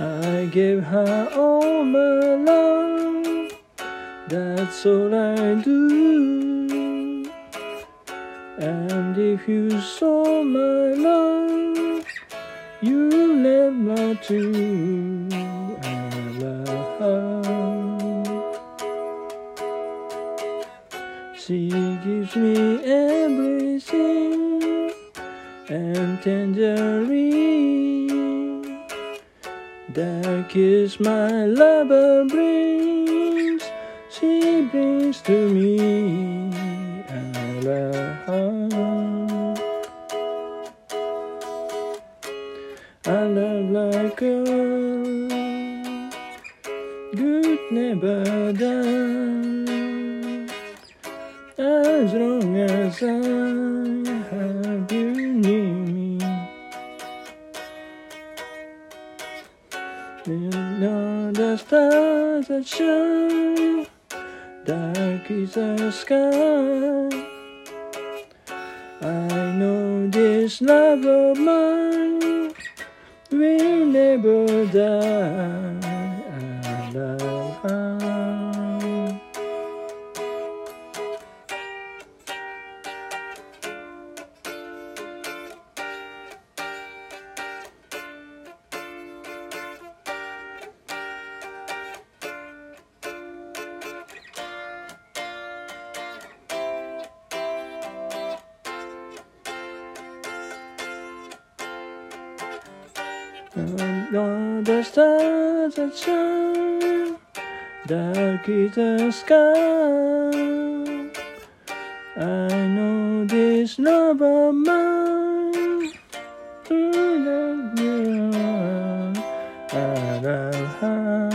I give her all my love, that's all I do. And if you saw my love, you never too. I love her. She gives me everything and tangerine. That kiss my lover brings, she brings to me. I love her. I love like a good never done As long as I have you you know the stars that shine, dark is the sky. I know this love of mine will never die. All the stars that shine, dark is the sky. I know this love of mine. I love.